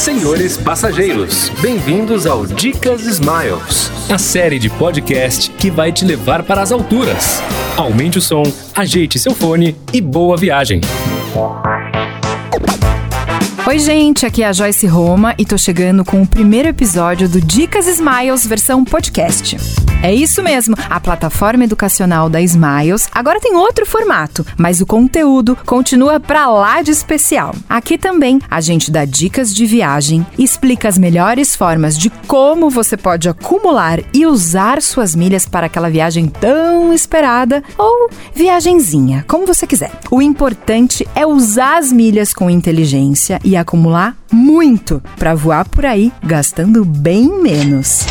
Senhores passageiros, bem-vindos ao Dicas Smiles, a série de podcast que vai te levar para as alturas. Aumente o som, ajeite seu fone e boa viagem. Oi, gente, aqui é a Joyce Roma e tô chegando com o primeiro episódio do Dicas Smiles versão podcast. É isso mesmo, a plataforma educacional da Smiles agora tem outro formato, mas o conteúdo continua pra lá de especial. Aqui também a gente dá dicas de viagem, explica as melhores formas de como você pode acumular e usar suas milhas para aquela viagem tão esperada ou viagenzinha, como você quiser. O importante é usar as milhas com inteligência e acumular muito para voar por aí gastando bem menos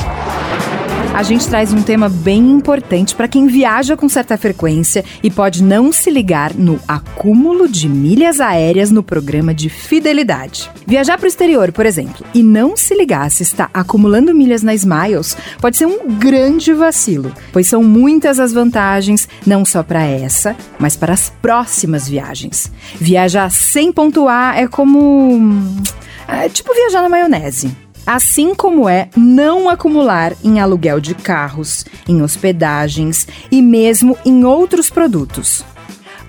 a gente traz um tema bem importante para quem viaja com certa frequência e pode não se ligar no acúmulo de milhas aéreas no programa de fidelidade. Viajar para o exterior, por exemplo, e não se ligar se está acumulando milhas na Smiles pode ser um grande vacilo, pois são muitas as vantagens, não só para essa, mas para as próximas viagens. Viajar sem pontuar é como. É tipo viajar na maionese assim como é não acumular em aluguel de carros, em hospedagens e mesmo em outros produtos.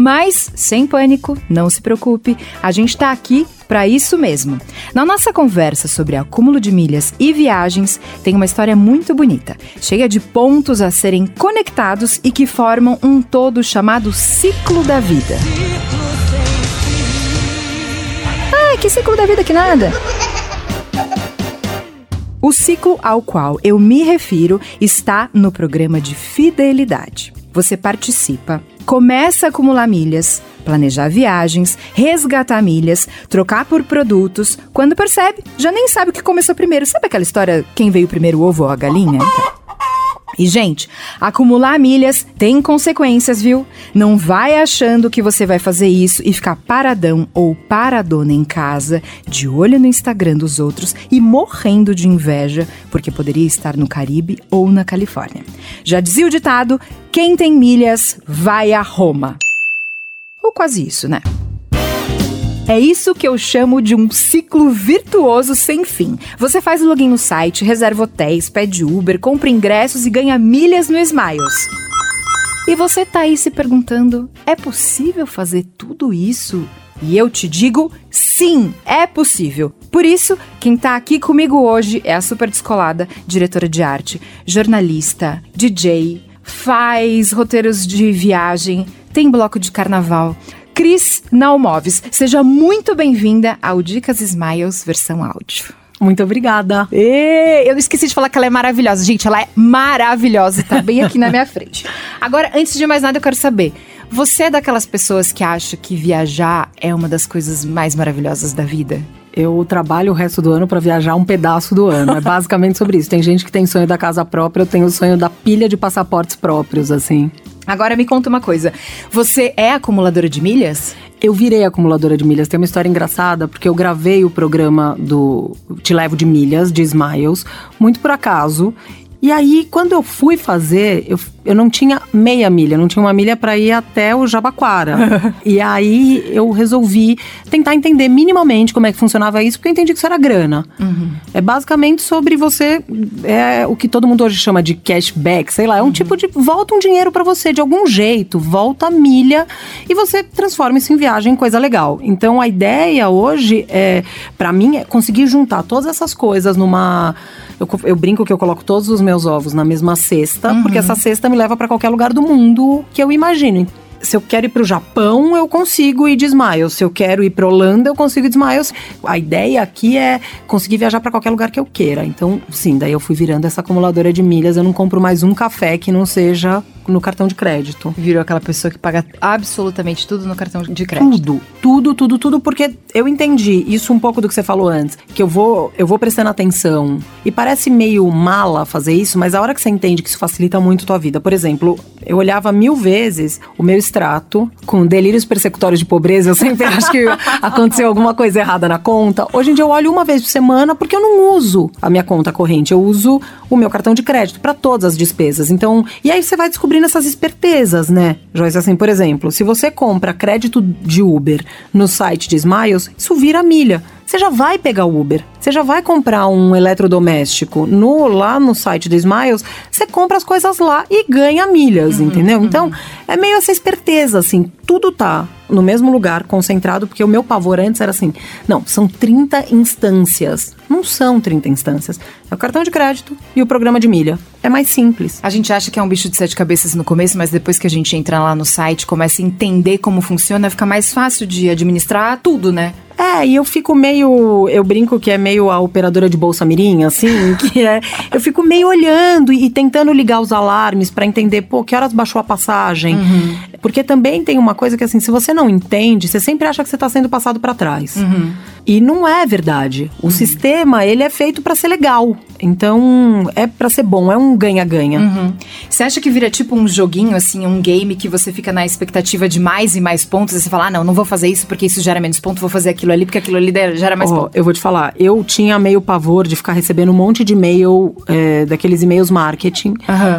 Mas, sem pânico, não se preocupe, a gente está aqui para isso mesmo. Na nossa conversa sobre acúmulo de milhas e viagens, tem uma história muito bonita, cheia de pontos a serem conectados e que formam um todo chamado ciclo da vida. Ah, que ciclo da vida que nada! O ciclo ao qual eu me refiro está no programa de fidelidade. Você participa, começa a acumular milhas, planejar viagens, resgatar milhas, trocar por produtos. Quando percebe, já nem sabe o que começou primeiro. Sabe aquela história quem veio primeiro, o ovo ou a galinha? Então, e, gente, acumular milhas tem consequências, viu? Não vai achando que você vai fazer isso e ficar paradão ou paradona em casa, de olho no Instagram dos outros e morrendo de inveja porque poderia estar no Caribe ou na Califórnia. Já dizia o ditado: quem tem milhas vai a Roma. Ou quase isso, né? É isso que eu chamo de um ciclo virtuoso sem fim. Você faz o login no site, reserva hotéis, pede Uber, compra ingressos e ganha milhas no Smiles. E você tá aí se perguntando: é possível fazer tudo isso? E eu te digo, sim, é possível. Por isso, quem tá aqui comigo hoje é a super descolada, diretora de arte, jornalista, DJ, faz roteiros de viagem, tem bloco de carnaval. Cris Naumoves. Seja muito bem-vinda ao Dicas Smiles versão áudio. Muito obrigada. E eu esqueci de falar que ela é maravilhosa. Gente, ela é maravilhosa e tá bem aqui na minha frente. Agora, antes de mais nada, eu quero saber. Você é daquelas pessoas que acha que viajar é uma das coisas mais maravilhosas da vida? Eu trabalho o resto do ano para viajar um pedaço do ano. É basicamente sobre isso. Tem gente que tem sonho da casa própria, eu tenho o sonho da pilha de passaportes próprios, assim. Agora me conta uma coisa. Você é acumuladora de milhas? Eu virei acumuladora de milhas. Tem uma história engraçada, porque eu gravei o programa do Te Levo de Milhas, de Smiles, muito por acaso. E aí, quando eu fui fazer, eu, eu não tinha meia milha, não tinha uma milha para ir até o Jabaquara. e aí eu resolvi tentar entender minimamente como é que funcionava isso, porque eu entendi que isso era grana. Uhum. É basicamente sobre você, é o que todo mundo hoje chama de cashback, sei lá, é um uhum. tipo de volta um dinheiro para você de algum jeito, volta a milha e você transforma isso em viagem, coisa legal. Então a ideia hoje é, para mim, é conseguir juntar todas essas coisas numa eu, eu, brinco que eu coloco todos os meus ovos na mesma cesta, uhum. porque essa cesta me leva para qualquer lugar do mundo que eu imagino se eu quero ir para o Japão, eu consigo ir de Smiles. Se eu quero ir para Holanda, eu consigo ir de Smiles. A ideia aqui é conseguir viajar para qualquer lugar que eu queira. Então, sim, daí eu fui virando essa acumuladora de milhas. Eu não compro mais um café que não seja no cartão de crédito. Virou aquela pessoa que paga absolutamente tudo no cartão de crédito. Tudo, tudo, tudo, tudo, porque eu entendi isso um pouco do que você falou antes, que eu vou, eu vou prestando atenção. E parece meio mala fazer isso, mas a hora que você entende que isso facilita muito a tua vida. Por exemplo, eu olhava mil vezes o meu extrato com delírios persecutórios de pobreza, eu sempre acho que aconteceu alguma coisa errada na conta. Hoje em dia eu olho uma vez por semana porque eu não uso a minha conta corrente, eu uso o meu cartão de crédito para todas as despesas. Então, e aí você vai descobrindo nessas espertezas, né? Joyce, assim, por exemplo, se você compra crédito de Uber no site de Smiles, isso vira milha. você já vai pegar o Uber. Você já vai comprar um eletrodoméstico no lá no site do Smiles, você compra as coisas lá e ganha milhas, uhum, entendeu? Uhum. Então, é meio essa esperteza assim, tudo tá no mesmo lugar, concentrado, porque o meu pavor antes era assim: não, são 30 instâncias. Não são 30 instâncias. É o cartão de crédito e o programa de milha. É mais simples. A gente acha que é um bicho de sete cabeças no começo, mas depois que a gente entra lá no site, começa a entender como funciona, fica mais fácil de administrar tudo, né? É, e eu fico meio. Eu brinco que é meio a operadora de bolsa mirim, assim, que é. Eu fico meio olhando e, tentando ligar os alarmes para entender, pô, que horas baixou a passagem. Uhum. Porque também tem uma coisa que, assim, se você não entende, você sempre acha que você está sendo passado para trás. Uhum. E não é verdade. O uhum. sistema, ele é feito para ser legal. Então, é para ser bom, é um ganha-ganha. Uhum. Você acha que vira tipo um joguinho, assim, um game que você fica na expectativa de mais e mais pontos e você fala, ah, não, não vou fazer isso porque isso gera menos pontos, vou fazer aquilo ali porque aquilo ali gera mais oh, pontos? Eu vou te falar, eu tinha meio pavor de ficar recebendo um monte de e-mail, é, daqueles e-mails marketing,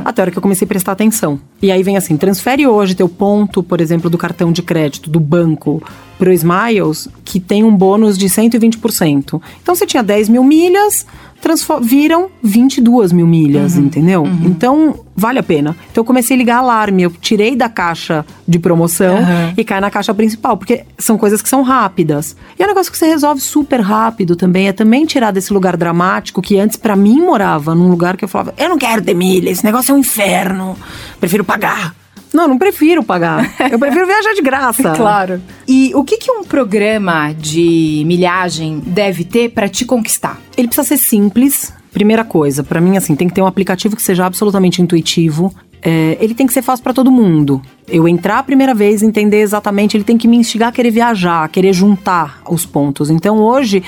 até a hora que eu comecei a prestar atenção. E aí vem assim, transfere hoje teu ponto, por exemplo, do cartão de crédito do banco pro Smiles, que tem um bônus de 120%. Então você tinha 10 mil milhas, viram 22 mil milhas, uhum, entendeu? Uhum. Então, vale a pena. Então, eu comecei a ligar alarme. Eu tirei da caixa de promoção uhum. e cai na caixa principal, porque são coisas que são rápidas. E é um negócio que você resolve super rápido também. É também tirar desse lugar dramático que antes, para mim, morava num lugar que eu falava: eu não quero ter milha, esse negócio é um inferno, prefiro pagar. Não, não prefiro pagar. Eu prefiro viajar de graça. claro. E o que, que um programa de milhagem deve ter para te conquistar? Ele precisa ser simples. Primeira coisa, para mim, assim, tem que ter um aplicativo que seja absolutamente intuitivo. É, ele tem que ser fácil para todo mundo. Eu entrar a primeira vez, entender exatamente, ele tem que me instigar a querer viajar, a querer juntar os pontos. Então hoje,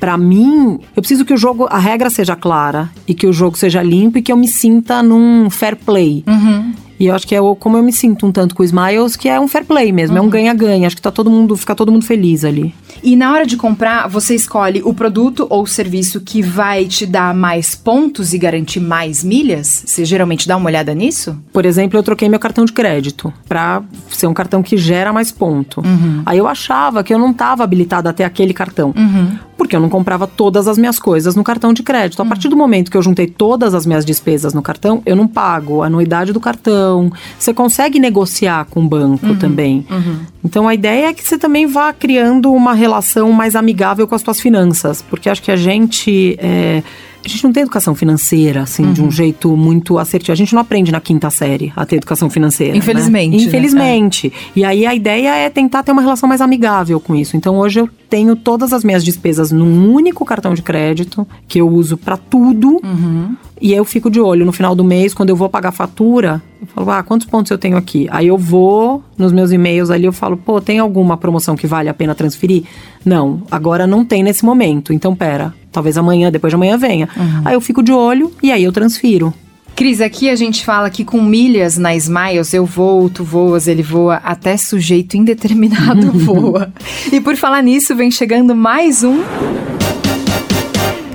para mim, eu preciso que o jogo, a regra seja clara e que o jogo seja limpo e que eu me sinta num fair play. Uhum. E eu acho que é como eu me sinto um tanto com o Smiles, que é um fair play mesmo, uhum. é um uhum. ganha-ganha. Acho que tá todo mundo, fica todo mundo feliz ali. E na hora de comprar, você escolhe o produto ou o serviço que vai te dar mais pontos e garantir mais milhas? Você geralmente dá uma olhada nisso? Por exemplo, eu troquei meu cartão de crédito para ser um cartão que gera mais ponto. Uhum. Aí eu achava que eu não estava habilitada até aquele cartão. Uhum. Porque eu não comprava todas as minhas coisas no cartão de crédito. A uhum. partir do momento que eu juntei todas as minhas despesas no cartão, eu não pago a anuidade do cartão. Você consegue negociar com o banco uhum. também. Uhum. Então a ideia é que você também vá criando uma relação mais amigável com as suas finanças, porque acho que a gente é, a gente não tem educação financeira, assim, uhum. de um uhum. jeito muito assertivo. A gente não aprende na quinta série a ter educação financeira. Né? Infelizmente. Né? Infelizmente. Né? E aí a ideia é tentar ter uma relação mais amigável com isso. Então hoje eu tenho todas as minhas despesas num único cartão de crédito, que eu uso para tudo. Uhum. E aí eu fico de olho no final do mês, quando eu vou pagar a fatura, eu falo, ah, quantos pontos eu tenho aqui? Aí eu vou nos meus e-mails ali, eu falo, pô, tem alguma promoção que vale a pena transferir? Não, agora não tem nesse momento. Então, pera, talvez amanhã, depois de amanhã venha. Uhum. Aí eu fico de olho e aí eu transfiro. Cris, aqui a gente fala que com milhas na Smiles eu vou, tu voas, ele voa, até sujeito indeterminado voa. E por falar nisso, vem chegando mais um.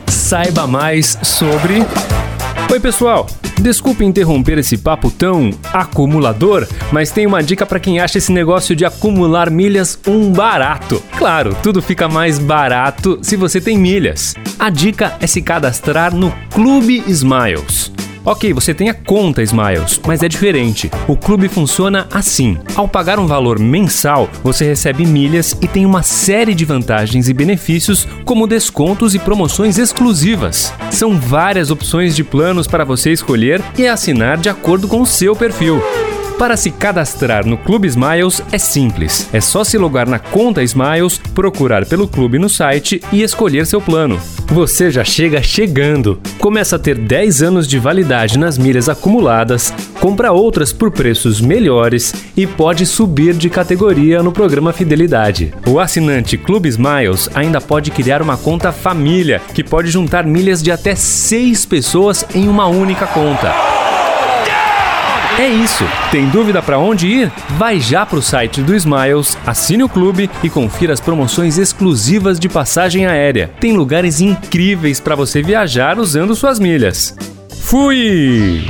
Saiba mais sobre Oi, pessoal! Desculpe interromper esse papo tão acumulador, mas tem uma dica para quem acha esse negócio de acumular milhas um barato. Claro, tudo fica mais barato se você tem milhas. A dica é se cadastrar no Clube Smiles. Ok, você tem a conta Smiles, mas é diferente. O clube funciona assim: ao pagar um valor mensal, você recebe milhas e tem uma série de vantagens e benefícios, como descontos e promoções exclusivas. São várias opções de planos para você escolher e assinar de acordo com o seu perfil. Para se cadastrar no Clube Smiles é simples. É só se logar na conta Smiles, procurar pelo clube no site e escolher seu plano. Você já chega chegando. Começa a ter 10 anos de validade nas milhas acumuladas, compra outras por preços melhores e pode subir de categoria no programa Fidelidade. O assinante Clube Smiles ainda pode criar uma conta família, que pode juntar milhas de até 6 pessoas em uma única conta. É isso. Tem dúvida para onde ir? Vai já para o site do Smiles, assine o clube e confira as promoções exclusivas de passagem aérea. Tem lugares incríveis para você viajar usando suas milhas. Fui!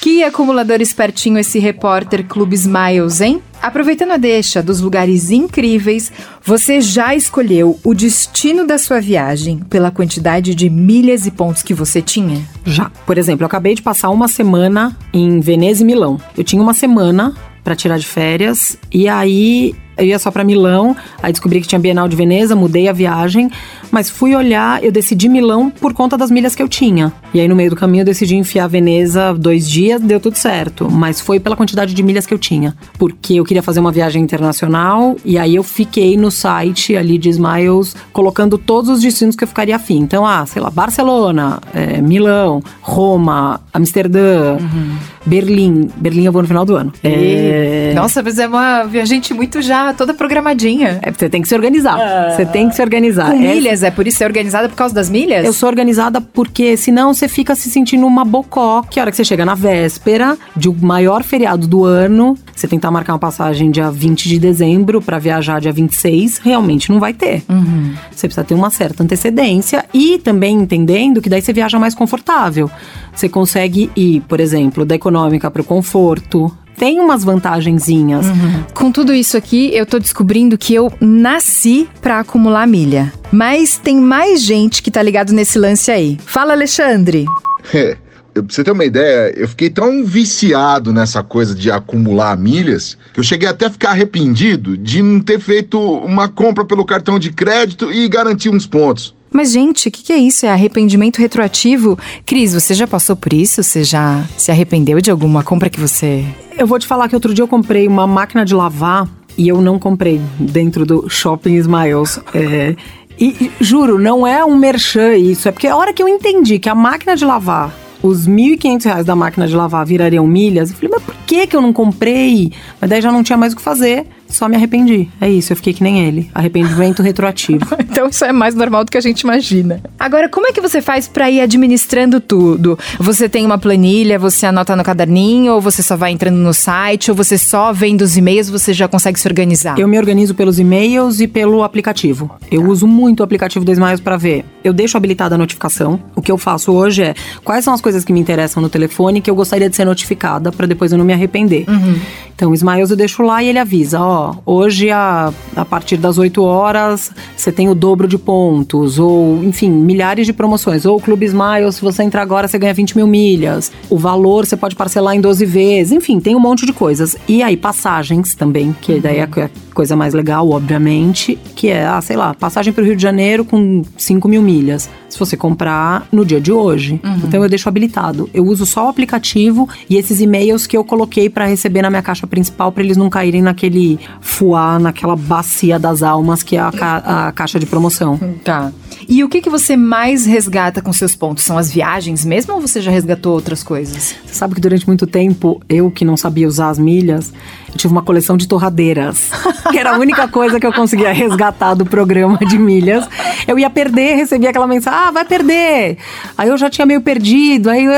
Que acumulador espertinho esse repórter Clube Smiles, hein? Aproveitando a deixa dos lugares incríveis, você já escolheu o destino da sua viagem pela quantidade de milhas e pontos que você tinha? Já. Por exemplo, eu acabei de passar uma semana em Veneza e Milão. Eu tinha uma semana para tirar de férias e aí eu ia só para Milão, aí descobri que tinha Bienal de Veneza, mudei a viagem, mas fui olhar, eu decidi Milão por conta das milhas que eu tinha. E aí no meio do caminho eu decidi enfiar Veneza dois dias, deu tudo certo, mas foi pela quantidade de milhas que eu tinha, porque eu queria fazer uma viagem internacional e aí eu fiquei no site ali de Smiles colocando todos os destinos que eu ficaria afim. Então, ah, sei lá, Barcelona, é, Milão, Roma, Amsterdã, uhum. Berlim. Berlim eu vou no final do ano. É... Nossa, mas é uma viajante muito já toda programadinha. É, você tem que se organizar. Ah. Você tem que se organizar. Com é, milhas, é por isso ser organizada por causa das milhas? Eu sou organizada porque senão você fica se sentindo uma bocó, que a hora que você chega na véspera de o maior feriado do ano, você tentar marcar uma passagem dia 20 de dezembro para viajar dia 26, realmente não vai ter. Uhum. Você precisa ter uma certa antecedência e também entendendo que daí você viaja mais confortável. Você consegue ir, por exemplo, da econômica para o conforto, tem umas vantagenzinhas. Uhum. Com tudo isso aqui, eu tô descobrindo que eu nasci para acumular milha. Mas tem mais gente que tá ligado nesse lance aí. Fala, Alexandre. É. pra você ter uma ideia, eu fiquei tão viciado nessa coisa de acumular milhas que eu cheguei até a ficar arrependido de não ter feito uma compra pelo cartão de crédito e garantir uns pontos. Mas, gente, o que, que, é isso? É arrependimento retroativo? Cris, você já passou por isso? Você já se arrependeu de alguma compra que você. Eu vou te falar que outro dia eu comprei uma máquina de lavar e eu não comprei dentro do Shopping Smiles. É, e, juro, não é um merchan isso, é porque a hora que eu entendi que a máquina de lavar os R$ 1.500 da máquina de lavar virariam milhas. Eu falei, mas por que, que eu não comprei? Mas daí já não tinha mais o que fazer. Só me arrependi. É isso, eu fiquei que nem ele. Arrependimento retroativo. então isso é mais normal do que a gente imagina. Agora, como é que você faz para ir administrando tudo? Você tem uma planilha, você anota no caderninho, ou você só vai entrando no site, ou você só vendo os e-mails, você já consegue se organizar? Eu me organizo pelos e-mails e pelo aplicativo. Eu tá. uso muito o aplicativo do Smiles para ver. Eu deixo habilitada a notificação. O que eu faço hoje é quais são as coisas que me interessam no telefone que eu gostaria de ser notificada para depois eu não me arrepender. Uhum. Então, o Smiles eu deixo lá e ele avisa, ó, hoje a, a partir das 8 horas você tem o dobro de pontos, ou enfim, milhares de promoções. Ou o Clube Smile, se você entrar agora, você ganha 20 mil milhas. O valor você pode parcelar em 12 vezes, enfim, tem um monte de coisas. E aí, passagens também, que daí é a coisa mais legal, obviamente, que é, ah, sei lá, passagem para o Rio de Janeiro com 5 mil milhas. Se você comprar no dia de hoje. Uhum. Então eu deixo habilitado. Eu uso só o aplicativo e esses e-mails que eu coloquei para receber na minha caixa principal para eles não caírem naquele fuar naquela bacia das almas que é a, ca a caixa de promoção. Tá. E o que, que você mais resgata com seus pontos? São as viagens mesmo ou você já resgatou outras coisas? Você sabe que durante muito tempo, eu que não sabia usar as milhas, eu tive uma coleção de torradeiras. que era a única coisa que eu conseguia resgatar do programa de milhas. Eu ia perder, recebia aquela mensagem, ah, vai perder. Aí eu já tinha meio perdido, aí eu,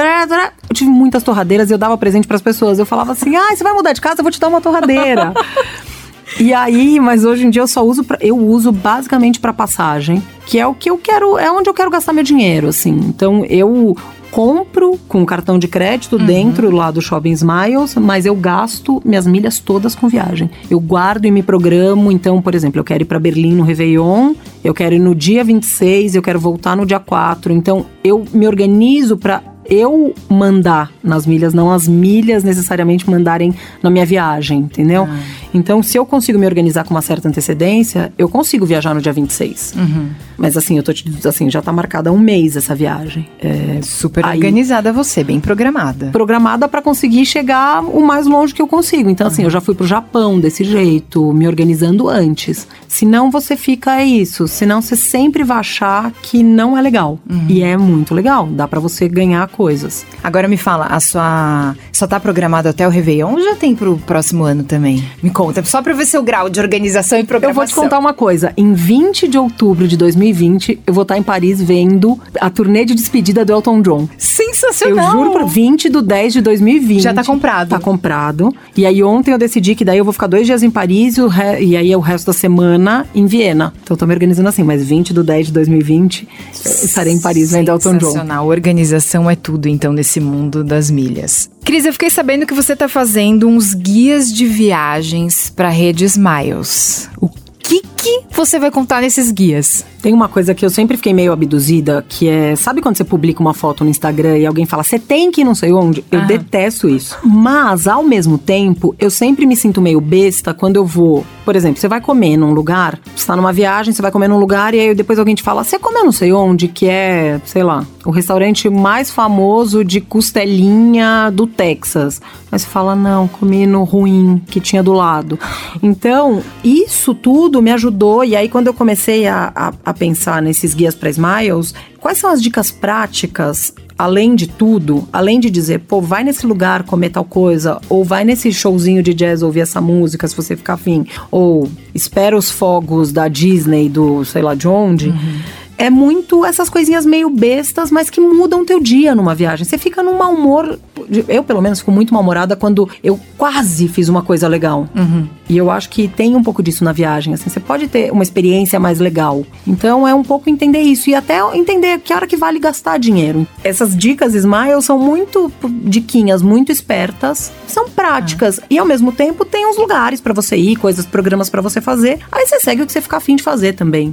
tive muitas torradeiras e eu dava presente para as pessoas. Eu falava assim, ah, você vai mudar de casa, eu vou te dar uma torradeira. E aí, mas hoje em dia eu só uso pra, eu uso basicamente para passagem, que é o que eu quero, é onde eu quero gastar meu dinheiro, assim. Então eu compro com cartão de crédito uhum. dentro lá do Shopping Smiles, mas eu gasto minhas milhas todas com viagem. Eu guardo e me programo. Então, por exemplo, eu quero ir para Berlim no Réveillon, eu quero ir no dia 26, eu quero voltar no dia 4. Então, eu me organizo para eu mandar nas milhas, não as milhas necessariamente mandarem na minha viagem, entendeu? Ah. Então, se eu consigo me organizar com uma certa antecedência, eu consigo viajar no dia 26. Uhum. Mas assim, eu tô te assim, já tá marcada há um mês essa viagem. É, Super aí, organizada você, bem programada. Programada para conseguir chegar o mais longe que eu consigo. Então, uhum. assim, eu já fui pro Japão desse jeito, me organizando antes. Senão você fica é isso. Senão você sempre vai achar que não é legal. Uhum. E é muito legal. Dá para você ganhar coisas. Agora me fala, a sua só tá programada até o Réveillon ou já tem pro próximo ano também? Me conta, só pra ver seu grau de organização e programação. Eu vou te contar uma coisa. Em 20 de outubro de 2020, eu vou estar em Paris vendo a turnê de despedida do Elton John. Sensacional! Eu juro por 20 do 10 de 2020. Já tá comprado. Tá comprado. E aí ontem eu decidi que daí eu vou ficar dois dias em Paris e, re... e aí é o resto da semana em Viena. Então eu tô me organizando assim, mas 20 do 10 de 2020 estarei em Paris vendo Elton John. Sensacional. Organização é tudo, então, nesse mundo das milhas. Cris, eu fiquei sabendo que você está fazendo uns guias de viagens para rede Smiles. O que, que você vai contar nesses guias? Tem uma coisa que eu sempre fiquei meio abduzida, que é, sabe quando você publica uma foto no Instagram e alguém fala, você tem que ir não sei onde? Eu Aham. detesto isso. Mas, ao mesmo tempo, eu sempre me sinto meio besta quando eu vou. Por exemplo, você vai comer num lugar, você tá numa viagem, você vai comer num lugar e aí depois alguém te fala, você comeu não sei onde, que é, sei lá, o restaurante mais famoso de costelinha do Texas. Aí você fala, não, comi no ruim que tinha do lado. Então, isso tudo me ajudou. E aí, quando eu comecei a, a, a pensar nesses guias para Smiles, quais são as dicas práticas? Além de tudo, além de dizer, pô, vai nesse lugar comer tal coisa, ou vai nesse showzinho de jazz ouvir essa música se você ficar afim, ou espera os fogos da Disney, do sei lá de onde. É muito essas coisinhas meio bestas, mas que mudam teu dia numa viagem. Você fica num mau humor. Eu, pelo menos, fico muito mal-humorada quando eu quase fiz uma coisa legal. E eu acho que tem um pouco disso na viagem. Assim, você pode ter uma experiência mais legal. Então é um pouco entender isso. E até entender que hora que vale gastar dinheiro. Essas dicas Smile são muito diquinhas, muito espertas. São práticas. E ao mesmo tempo tem uns lugares pra você ir, coisas, programas pra você fazer. Aí você segue o que você ficar afim de fazer também.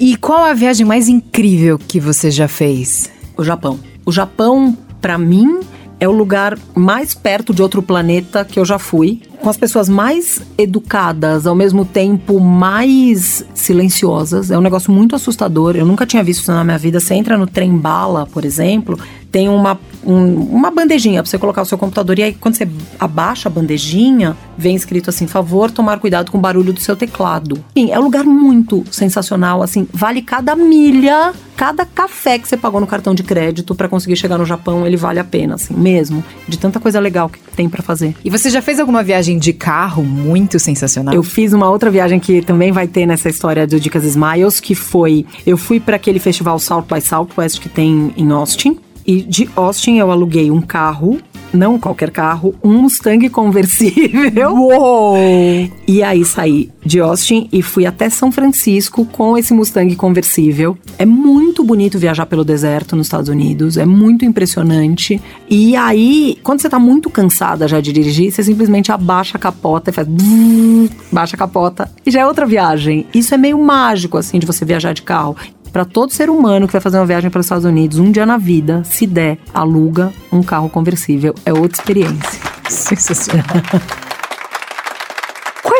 E qual a viagem mais incrível que você já fez? O Japão. O Japão, pra mim, é o lugar mais perto de outro planeta que eu já fui. Com as pessoas mais educadas, ao mesmo tempo mais silenciosas. É um negócio muito assustador. Eu nunca tinha visto isso na minha vida. Você entra no trem bala, por exemplo, tem uma, um- uma bandejinha pra você colocar o seu computador. E aí, quando você abaixa a bandejinha, vem escrito assim: favor tomar cuidado com o barulho do seu teclado. Enfim, é um lugar muito sensacional. Assim, vale cada milha, cada café que você pagou no cartão de crédito pra conseguir chegar no Japão, ele vale a pena, assim, mesmo. De tanta coisa legal que tem pra fazer. E você já fez alguma viagem de carro muito sensacional? Eu fiz uma outra viagem que também vai ter nessa história do Dicas Smiles, que foi eu fui para aquele festival South by Southwest que tem em Austin. E de Austin eu aluguei um carro, não qualquer carro, um Mustang conversível. Uou! E aí saí de Austin e fui até São Francisco com esse Mustang conversível. É muito bonito viajar pelo deserto nos Estados Unidos, é muito impressionante. E aí, quando você tá muito cansada já de dirigir, você simplesmente abaixa a capota e faz baixa a capota e já é outra viagem. Isso é meio mágico assim de você viajar de carro. Pra todo ser humano que vai fazer uma viagem para os Estados Unidos, um dia na vida, se der, aluga um carro conversível. É outra experiência. Sensacional.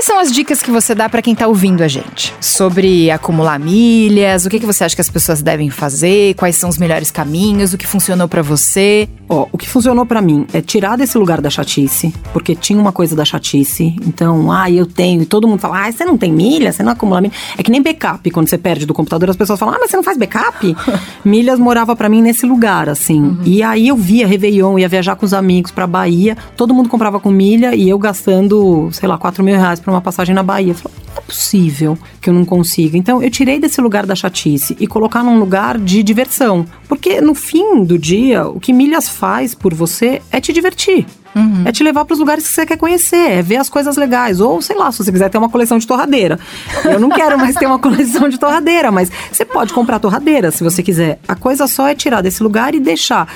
Quais são as dicas que você dá pra quem tá ouvindo a gente? Sobre acumular milhas, o que, que você acha que as pessoas devem fazer, quais são os melhores caminhos, o que funcionou pra você? Ó, o que funcionou pra mim é tirar desse lugar da chatice, porque tinha uma coisa da chatice. Então, ah, eu tenho, e todo mundo fala, ah, você não tem milha, você não acumula milha. É que nem backup, quando você perde do computador, as pessoas falam, ah, mas você não faz backup? Milhas morava pra mim nesse lugar, assim. E aí eu via Réveillon, ia viajar com os amigos pra Bahia, todo mundo comprava com milha e eu gastando, sei lá, 4 mil reais pra uma passagem na Bahia. Eu falei, é possível que eu não consiga. Então, eu tirei desse lugar da chatice e colocar num lugar de diversão. Porque no fim do dia, o que milhas faz por você é te divertir. É te levar para os lugares que você quer conhecer, é ver as coisas legais. Ou, sei lá, se você quiser ter uma coleção de torradeira. Eu não quero mais ter uma coleção de torradeira, mas você pode comprar torradeira se você quiser. A coisa só é tirar desse lugar e deixar.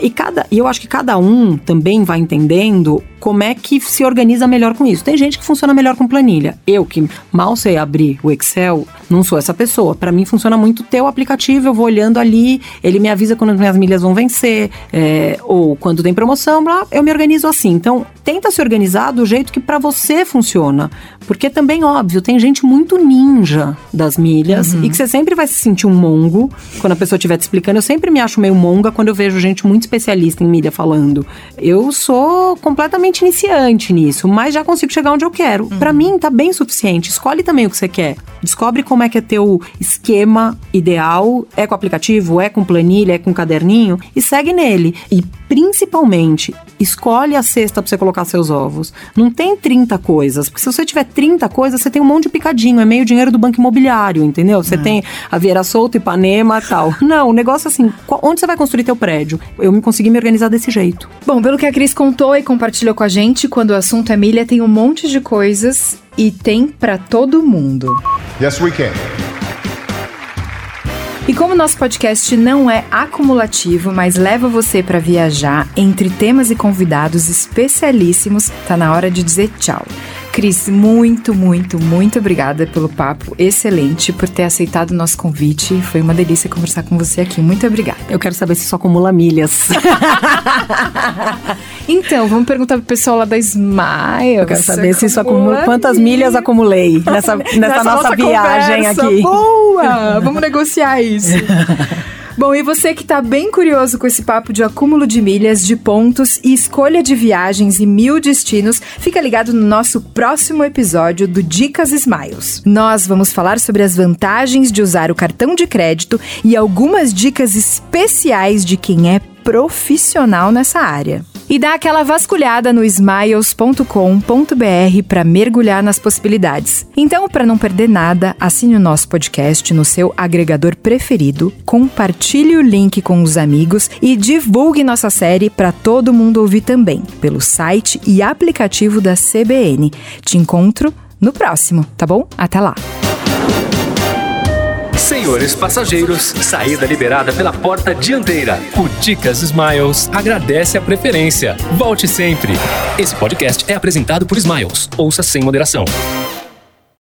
E, cada, e eu acho que cada um também vai entendendo como é que se organiza melhor com isso. Tem gente que funciona melhor com planilha. Eu, que mal sei abrir o Excel, não sou essa pessoa. Para mim funciona muito ter o aplicativo, eu vou olhando ali, ele me avisa quando as minhas milhas vão vencer, é, ou quando tem promoção, blá, eu me organizo assim. Então, tenta se organizar do jeito que para você funciona. Porque também, óbvio, tem gente muito ninja das milhas e que você sempre vai se sentir um mongo quando a pessoa estiver te explicando. Eu sempre me acho meio monga quando eu vejo gente muito especialista em milha falando. Eu sou completamente iniciante nisso, mas já consigo chegar onde eu quero. Pra mim, tá bem suficiente. Escolhe também o que você quer. Descobre como é que é teu esquema ideal. É com aplicativo, é com planilha, é com caderninho e segue nele. E principalmente, escolhe a cesta pra você colocar seus ovos. Não tem 30 coisas, porque se você tiver 30 coisas, você tem um monte de picadinho, é meio dinheiro do banco imobiliário, entendeu? Você tem a Vieira Solto, Ipanema tal. Não, o negócio é assim, onde você vai construir teu prédio? Eu me consegui me organizar desse jeito. Bom, pelo que a Cris contou e compartilhou com a gente, quando o assunto é milha, tem um monte de coisas e tem pra todo mundo. Yes, we can. E como nosso podcast não é acumulativo, mas leva você para viajar entre temas e convidados especialíssimos, tá na hora de dizer tchau. Cris, muito, muito, muito obrigada pelo papo excelente, por ter aceitado o nosso convite. Foi uma delícia conversar com você aqui. Muito obrigada. Eu quero saber se isso acumula milhas. então, vamos perguntar pro pessoal lá da Smile. Eu quero saber se isso acumula. Quantas milhas acumulei nessa, nessa, nessa nossa, nossa, viagem conversa. aqui. Boa! Vamos negociar isso. Bom, e você que está bem curioso com esse papo de acúmulo de milhas, de pontos e escolha de viagens e mil destinos, fica ligado no nosso próximo episódio do Dicas Smiles. Nós vamos falar sobre as vantagens de usar o cartão de crédito e algumas dicas especiais de quem é profissional nessa área. E dá aquela vasculhada no smiles.com.br para mergulhar nas possibilidades. Então, para não perder nada, assine o nosso podcast no seu agregador preferido, compartilhe o link com os amigos e divulgue nossa série para todo mundo ouvir também, pelo site e aplicativo da CBN. Te encontro no próximo, tá bom? Até lá! Senhores passageiros, saída liberada pela porta dianteira. O Dicas Smiles agradece a preferência. Volte sempre. Esse podcast é apresentado por Smiles. Ouça sem moderação.